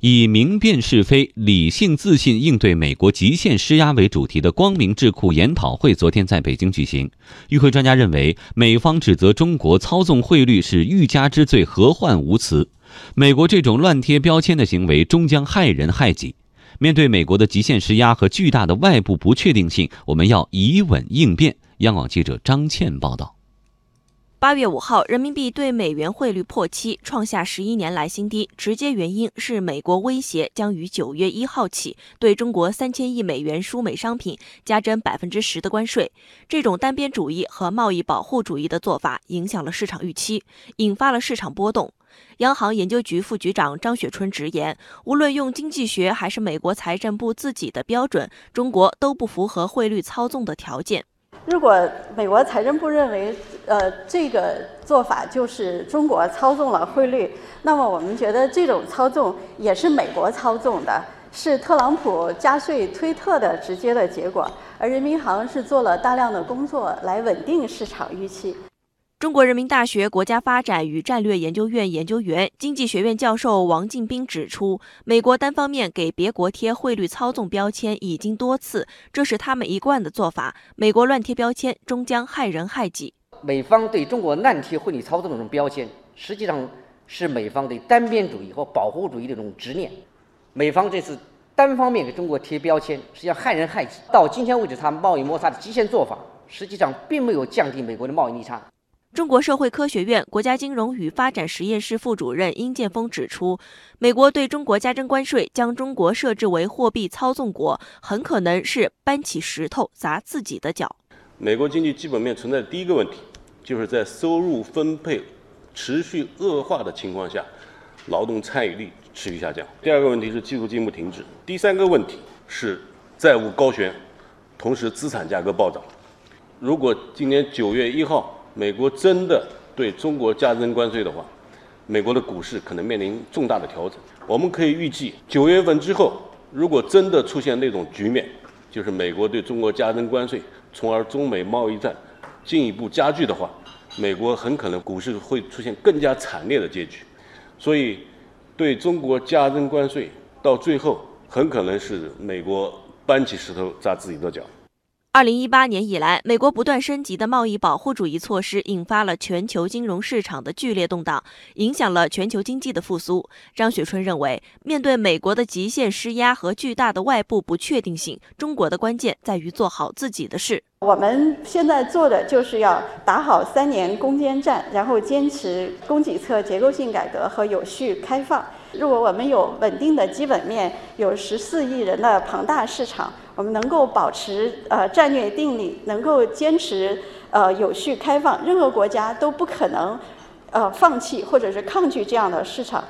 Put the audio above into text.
以明辨是非、理性自信应对美国极限施压为主题的光明智库研讨会昨天在北京举行。与会专家认为，美方指责中国操纵汇率是欲加之罪，何患无辞。美国这种乱贴标签的行为终将害人害己。面对美国的极限施压和巨大的外部不确定性，我们要以稳应变。央广记者张倩报道。八月五号，人民币对美元汇率破七，创下十一年来新低。直接原因是美国威胁将于九月一号起对中国三千亿美元输美商品加征百分之十的关税。这种单边主义和贸易保护主义的做法影响了市场预期，引发了市场波动。央行研究局副局长张雪春直言，无论用经济学还是美国财政部自己的标准，中国都不符合汇率操纵的条件。如果美国财政部认为，呃，这个做法就是中国操纵了汇率，那么我们觉得这种操纵也是美国操纵的，是特朗普加税推特的直接的结果，而人民银行是做了大量的工作来稳定市场预期。中国人民大学国家发展与战略研究院研究员、经济学院教授王进兵指出，美国单方面给别国贴汇率操纵标签已经多次，这是他们一贯的做法。美国乱贴标签终将害人害己。美方对中国滥贴汇率操纵这种标签，实际上是美方对单边主义和保护主义的一种执念。美方这次单方面给中国贴标签，实际上害人害己。到今天为止，他贸易摩擦的极限做法，实际上并没有降低美国的贸易逆差。中国社会科学院国家金融与发展实验室副主任殷建峰指出，美国对中国加征关税，将中国设置为货币操纵国，很可能是搬起石头砸自己的脚。美国经济基本面存在的第一个问题，就是在收入分配持续恶化的情况下，劳动参与率持续下降。第二个问题是技术进步停滞。第三个问题是债务高悬，同时资产价格暴涨。如果今年九月一号，美国真的对中国加征关税的话，美国的股市可能面临重大的调整。我们可以预计，九月份之后，如果真的出现那种局面，就是美国对中国加征关税，从而中美贸易战进一步加剧的话，美国很可能股市会出现更加惨烈的结局。所以，对中国加征关税，到最后很可能是美国搬起石头砸自己的脚。二零一八年以来，美国不断升级的贸易保护主义措施，引发了全球金融市场的剧烈动荡，影响了全球经济的复苏。张雪春认为，面对美国的极限施压和巨大的外部不确定性，中国的关键在于做好自己的事。我们现在做的就是要打好三年攻坚战，然后坚持供给侧结构性改革和有序开放。如果我们有稳定的基本面，有十四亿人的庞大市场，我们能够保持呃战略定力，能够坚持呃有序开放，任何国家都不可能呃放弃或者是抗拒这样的市场。